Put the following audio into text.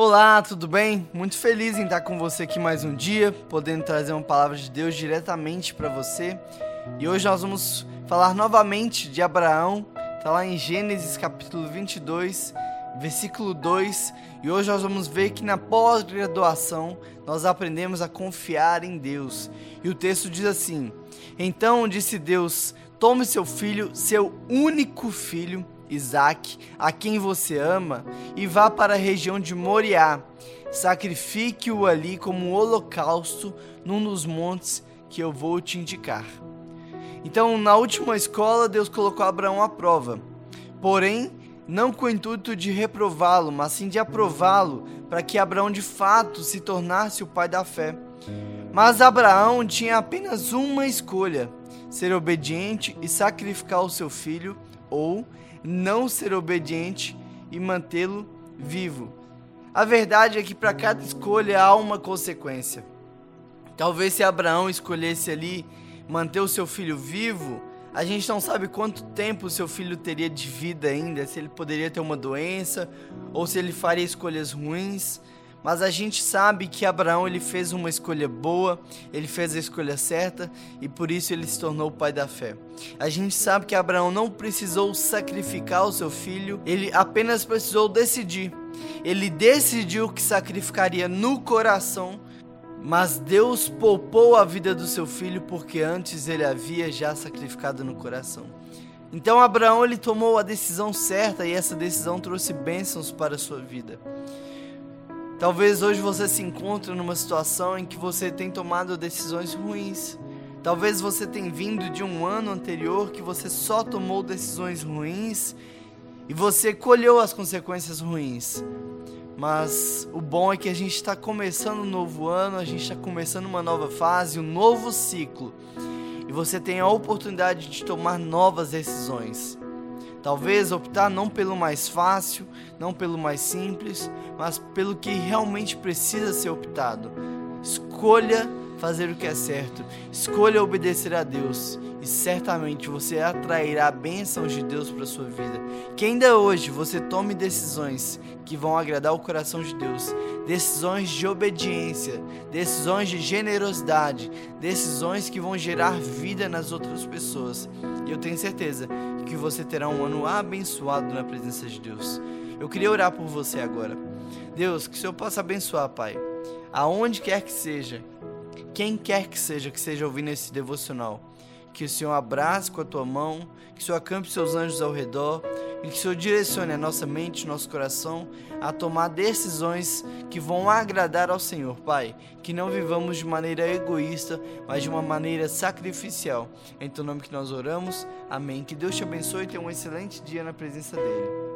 Olá, tudo bem? Muito feliz em estar com você aqui mais um dia, podendo trazer uma palavra de Deus diretamente para você. E hoje nós vamos falar novamente de Abraão, está lá em Gênesis capítulo 22, versículo 2. E hoje nós vamos ver que na pós-graduação nós aprendemos a confiar em Deus. E o texto diz assim: Então disse Deus: Tome seu filho, seu único filho Isaac, a quem você ama, e vá para a região de Moriá. Sacrifique-o ali como um holocausto num dos montes que eu vou te indicar. Então, na última escola, Deus colocou Abraão à prova. Porém, não com o intuito de reprová-lo, mas sim de aprová-lo, para que Abraão de fato se tornasse o pai da fé. Mas Abraão tinha apenas uma escolha: ser obediente e sacrificar o seu filho, ou não ser obediente e mantê-lo vivo. A verdade é que para cada escolha há uma consequência. Talvez se Abraão escolhesse ali manter o seu filho vivo, a gente não sabe quanto tempo o seu filho teria de vida ainda, se ele poderia ter uma doença ou se ele faria escolhas ruins. Mas a gente sabe que Abraão ele fez uma escolha boa, ele fez a escolha certa e por isso ele se tornou o pai da fé. A gente sabe que Abraão não precisou sacrificar o seu filho, ele apenas precisou decidir. Ele decidiu que sacrificaria no coração, mas Deus poupou a vida do seu filho porque antes ele havia já sacrificado no coração. Então Abraão ele tomou a decisão certa e essa decisão trouxe bênçãos para a sua vida. Talvez hoje você se encontre numa situação em que você tem tomado decisões ruins. Talvez você tenha vindo de um ano anterior que você só tomou decisões ruins e você colheu as consequências ruins. Mas o bom é que a gente está começando um novo ano, a gente está começando uma nova fase, um novo ciclo. E você tem a oportunidade de tomar novas decisões. Talvez optar não pelo mais fácil, não pelo mais simples, mas pelo que realmente precisa ser optado. Escolha fazer o que é certo, escolha obedecer a Deus e certamente você atrairá bênçãos de Deus para sua vida. Que ainda hoje você tome decisões que vão agradar o coração de Deus, decisões de obediência, decisões de generosidade, decisões que vão gerar vida nas outras pessoas. E eu tenho certeza que você terá um ano abençoado na presença de Deus. Eu queria orar por você agora. Deus, que o Senhor possa abençoar, Pai, aonde quer que seja, quem quer que seja que esteja ouvindo esse devocional. Que o Senhor abrace com a tua mão, que o Senhor acampe seus anjos ao redor e que o Senhor direcione a nossa mente, nosso coração a tomar decisões que vão agradar ao Senhor, Pai. Que não vivamos de maneira egoísta, mas de uma maneira sacrificial. Em teu nome que nós oramos. Amém. Que Deus te abençoe e tenha um excelente dia na presença dEle.